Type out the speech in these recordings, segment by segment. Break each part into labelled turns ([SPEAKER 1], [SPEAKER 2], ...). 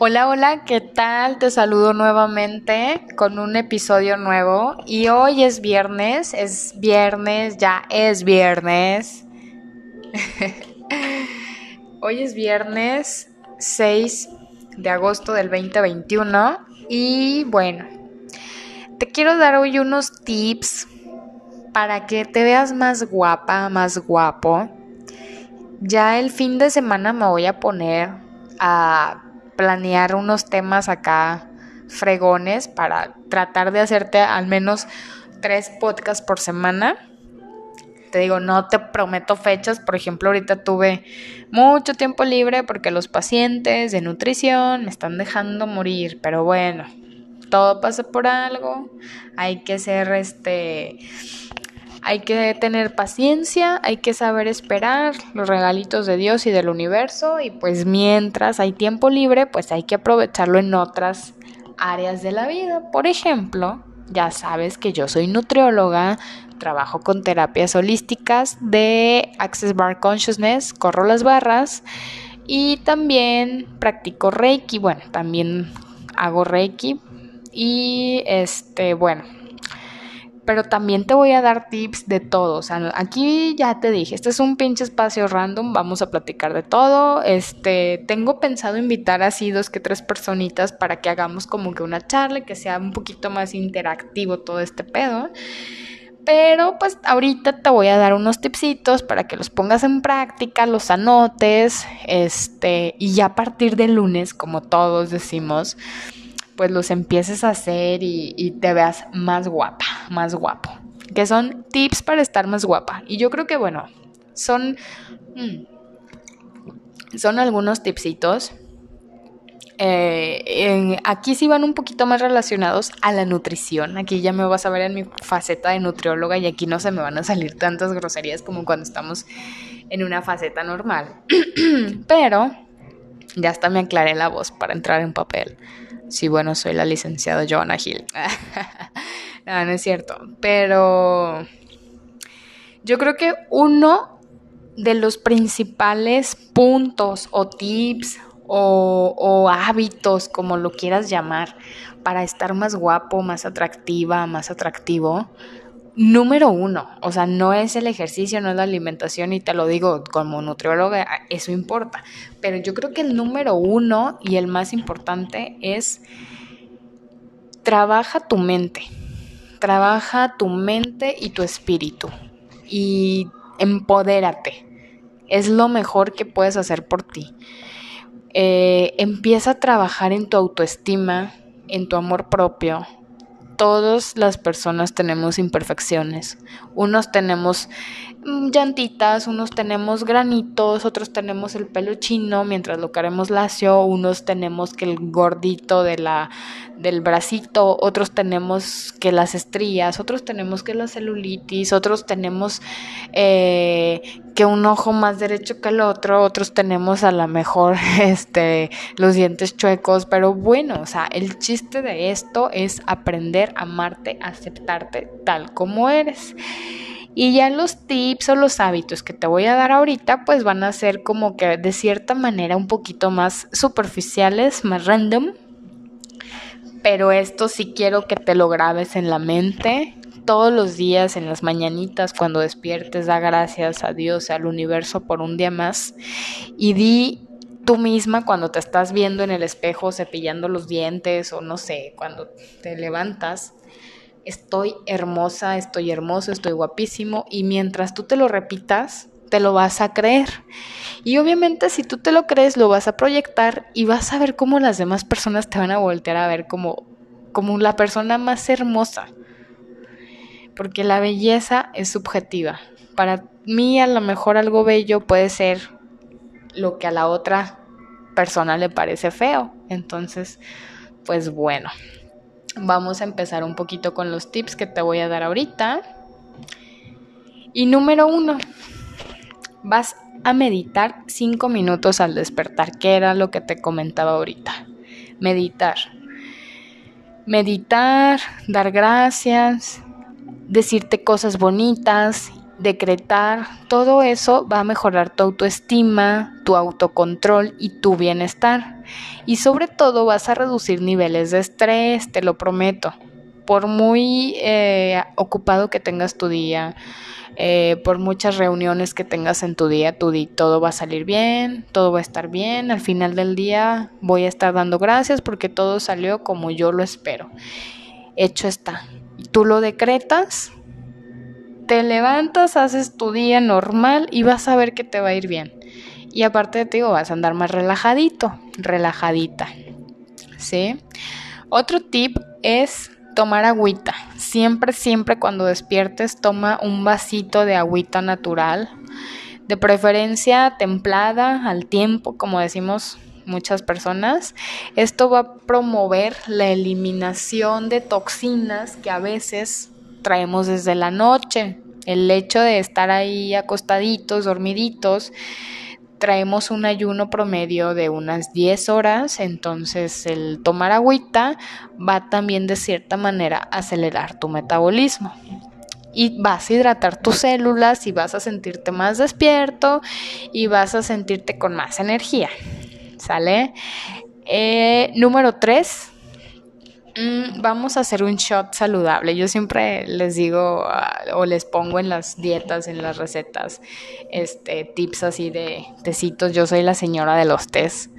[SPEAKER 1] Hola, hola, ¿qué tal? Te saludo nuevamente con un episodio nuevo y hoy es viernes, es viernes, ya es viernes. hoy es viernes 6 de agosto del 2021 y bueno, te quiero dar hoy unos tips para que te veas más guapa, más guapo. Ya el fin de semana me voy a poner a planear unos temas acá fregones para tratar de hacerte al menos tres podcasts por semana. Te digo, no te prometo fechas. Por ejemplo, ahorita tuve mucho tiempo libre porque los pacientes de nutrición me están dejando morir. Pero bueno, todo pasa por algo. Hay que ser este hay que tener paciencia, hay que saber esperar los regalitos de Dios y del universo y pues mientras hay tiempo libre, pues hay que aprovecharlo en otras áreas de la vida. Por ejemplo, ya sabes que yo soy nutrióloga, trabajo con terapias holísticas de Access Bar Consciousness, corro las barras y también practico Reiki, bueno, también hago Reiki y este, bueno, pero también te voy a dar tips de todo. Aquí ya te dije, este es un pinche espacio random, vamos a platicar de todo. Este, tengo pensado invitar así dos que tres personitas para que hagamos como que una charla, que sea un poquito más interactivo todo este pedo. Pero pues ahorita te voy a dar unos tipsitos para que los pongas en práctica, los anotes, este, y ya a partir del lunes, como todos decimos, pues los empieces a hacer y, te veas más guapa, más guapo. Que son tips para estar más guapa. Y yo creo que, bueno, son, mm, son algunos tipsitos. Eh, aquí sí van un poquito más relacionados a la nutrición. Aquí ya me vas a ver en mi faceta de nutrióloga y aquí no se me van a salir tantas groserías como cuando estamos en una faceta normal. Pero ya hasta me aclaré la voz para entrar en papel. Sí, bueno, soy la licenciada Joanna Hill. no, no es cierto. Pero yo creo que uno de los principales puntos o tips o, o, hábitos, como lo quieras llamar, para estar más guapo, más atractiva, más atractivo, número uno, o sea, no es el ejercicio, no es la alimentación, y te lo digo como nutrióloga, eso importa. Pero yo creo que el número uno y el más importante es trabaja tu mente, trabaja tu mente y tu espíritu y empodérate. Es lo mejor que puedes hacer por ti. Eh, empieza a trabajar en tu autoestima, en tu amor propio, todas las personas tenemos imperfecciones. Unos tenemos mm, llantitas, unos tenemos granitos, otros tenemos el pelo chino mientras lo queremos lacio, unos tenemos que el gordito de la, del bracito, otros tenemos que las estrías, otros tenemos que la celulitis, otros tenemos eh, que un ojo más derecho que el otro, otros tenemos a lo mejor este, los dientes chuecos, pero bueno, o sea, el chiste de esto es aprender a amarte, aceptarte tal como eres. Y ya los tips o los hábitos que te voy a dar ahorita, pues van a ser como que de cierta manera un poquito más superficiales, más random. Pero esto sí quiero que te lo grabes en la mente, todos los días en las mañanitas cuando despiertes, da gracias a Dios, al universo por un día más y di tú misma cuando te estás viendo en el espejo cepillando los dientes o no sé, cuando te levantas, estoy hermosa, estoy hermoso, estoy guapísimo y mientras tú te lo repitas, te lo vas a creer. Y obviamente si tú te lo crees, lo vas a proyectar y vas a ver cómo las demás personas te van a voltear a ver como, como la persona más hermosa porque la belleza es subjetiva. Para mí a lo mejor algo bello puede ser lo que a la otra persona le parece feo. Entonces, pues bueno, vamos a empezar un poquito con los tips que te voy a dar ahorita. Y número uno, vas a meditar cinco minutos al despertar, que era lo que te comentaba ahorita. Meditar. Meditar, dar gracias, decirte cosas bonitas, decretar, todo eso va a mejorar tu autoestima, tu autocontrol y tu bienestar. Y sobre todo vas a reducir niveles de estrés, te lo prometo. Por muy eh, ocupado que tengas tu día, eh, por muchas reuniones que tengas en tu día, tu todo va a salir bien, todo va a estar bien. Al final del día voy a estar dando gracias porque todo salió como yo lo espero. Hecho está. Tú lo decretas, te levantas, haces tu día normal y vas a ver que te va a ir bien. Y aparte de ti vas a andar más relajadito, relajadita. ¿Sí? Otro tip es tomar agüita. Siempre, siempre cuando despiertes toma un vasito de agüita natural. De preferencia templada, al tiempo, como decimos muchas personas. Esto va a promover la eliminación de toxinas que a veces traemos desde la noche. El hecho de estar ahí acostaditos, dormiditos, traemos un ayuno promedio de unas 10 horas, entonces el tomar agüita va también de cierta manera a acelerar tu metabolismo. Y vas a hidratar tus células y vas a sentirte más despierto y vas a sentirte con más energía. ¿Sale? Eh, número 3, Mm, vamos a hacer un shot saludable. Yo siempre les digo ah, o les pongo en las dietas, en las recetas, este, tips así de tecitos. Yo soy la señora de los tés.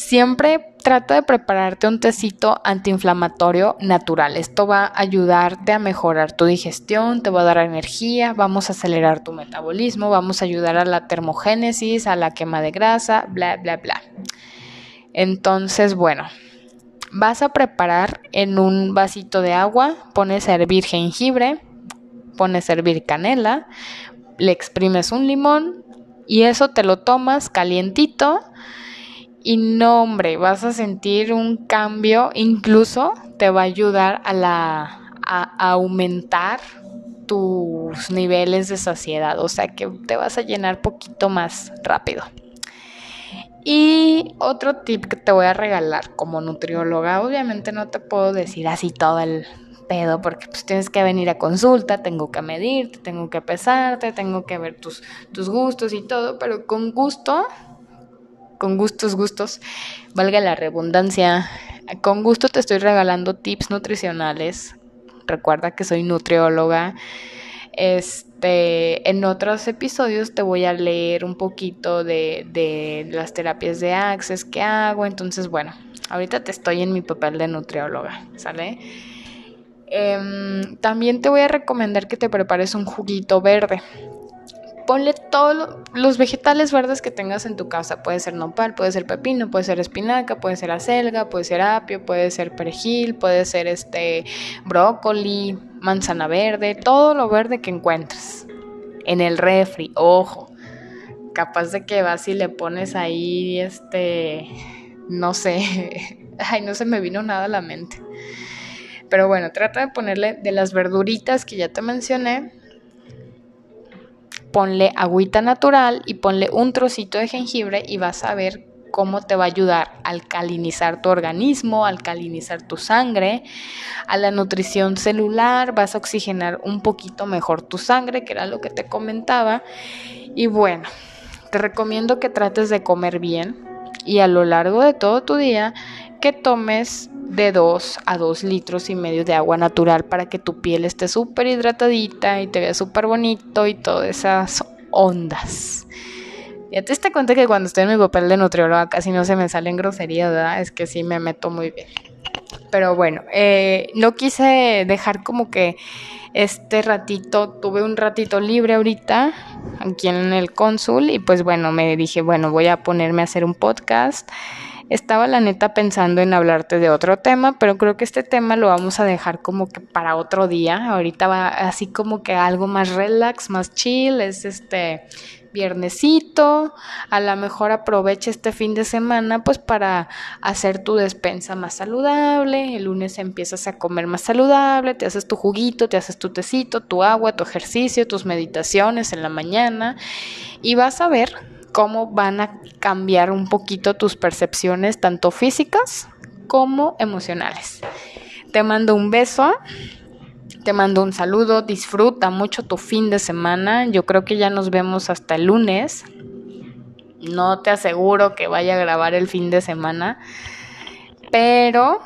[SPEAKER 1] Siempre trata de prepararte un tecito antiinflamatorio natural. Esto va a ayudarte a mejorar tu digestión, te va a dar energía, vamos a acelerar tu metabolismo, vamos a ayudar a la termogénesis, a la quema de grasa, bla, bla, bla. Entonces, bueno, Vas a preparar en un vasito de agua, pones a hervir jengibre, pones a hervir canela, le exprimes un limón y eso te lo tomas calientito y no hombre, vas a sentir un cambio, incluso te va a ayudar a, la, a aumentar tus niveles de saciedad, o sea que te vas a llenar poquito más rápido. Y otro tip que te voy a regalar como nutrióloga, obviamente no te puedo decir así todo el pedo porque pues tienes que venir a consulta, tengo que medirte, tengo que pesarte, tengo que ver tus, tus gustos y todo, pero con gusto, con gustos, gustos, valga la redundancia, con gusto te estoy regalando tips nutricionales. Recuerda que soy nutrióloga. Este, en otros episodios te voy a leer un poquito de, las terapias de Access que hago. Entonces, bueno, ahorita te estoy en mi papel de nutrióloga, ¿sale? Em, también te voy a recomendar que te prepares un juguito verde ponle todos los vegetales verdes que tengas en tu casa. Puede ser nopal, puede ser pepino, puede ser espinaca, puede ser acelga, puede ser apio, puede ser perejil, puede ser este brócoli, manzana verde, todo lo verde que encuentres. En el refri, ojo. Capaz de que vas y le pones ahí este no sé. Ay, no se me vino nada a la mente. Pero bueno, trata de ponerle de las verduritas que ya te mencioné, ponle agüita natural y ponle un trocito de jengibre y vas a ver cómo te va a ayudar a alcalinizar tu organismo, alcalinizar tu sangre, a la nutrición celular, vas a oxigenar un poquito mejor tu sangre, que era lo que te comentaba. Y bueno, te recomiendo que trates de comer bien y a lo largo de todo tu día que tomes de 2 a 2 litros y medio de agua natural para que tu piel esté súper hidratadita y te vea súper bonito y todas esas ondas. Ya te diste cuenta que cuando estoy en mi papel de nutrióloga casi no se me salen groserías, ¿verdad? Es que sí me meto muy bien. Pero bueno, eh, no quise dejar como que este ratito, tuve un ratito libre ahorita aquí en el cónsul y pues bueno, me dije, bueno, voy a ponerme a hacer un podcast estaba la neta pensando en hablarte de otro tema, pero creo que este tema lo vamos a dejar como que para otro día. Ahorita va así como que algo más relax, más chill, es este viernesito, a lo mejor aprovecha este fin de semana pues para hacer tu despensa más saludable, el lunes empiezas a comer más saludable, te haces tu juguito, te haces tu tecito, tu agua, tu ejercicio, tus meditaciones en la mañana. Y vas a ver cómo van a cambiar un poquito tus percepciones, tanto físicas como emocionales. Te mando un beso Te mando un saludo, disfruta mucho tu fin de semana. Yo creo que ya nos vemos hasta el lunes. No te aseguro que vaya a grabar el fin de semana, pero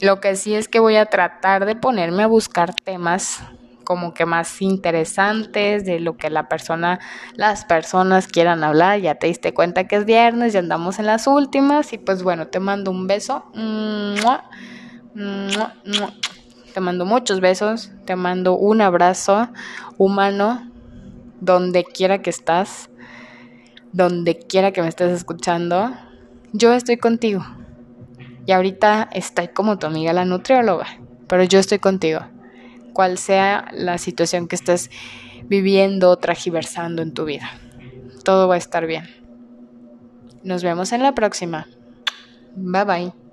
[SPEAKER 1] lo que sí es que voy a tratar de ponerme a buscar temas como que más interesantes de lo que la persona, las personas quieran hablar. Ya te diste cuenta que es viernes, ya andamos en las últimas y pues bueno, te mando un beso. Te mando muchos besos, te mando un abrazo humano donde quiera que estás, donde quiera que me estés escuchando. Yo estoy contigo. Y ahorita estoy como tu amiga la nutrióloga, pero yo estoy contigo. Cual sea la situación que estés viviendo, tragiversando en tu vida. Todo va a estar bien. Nos vemos en la próxima. Bye bye.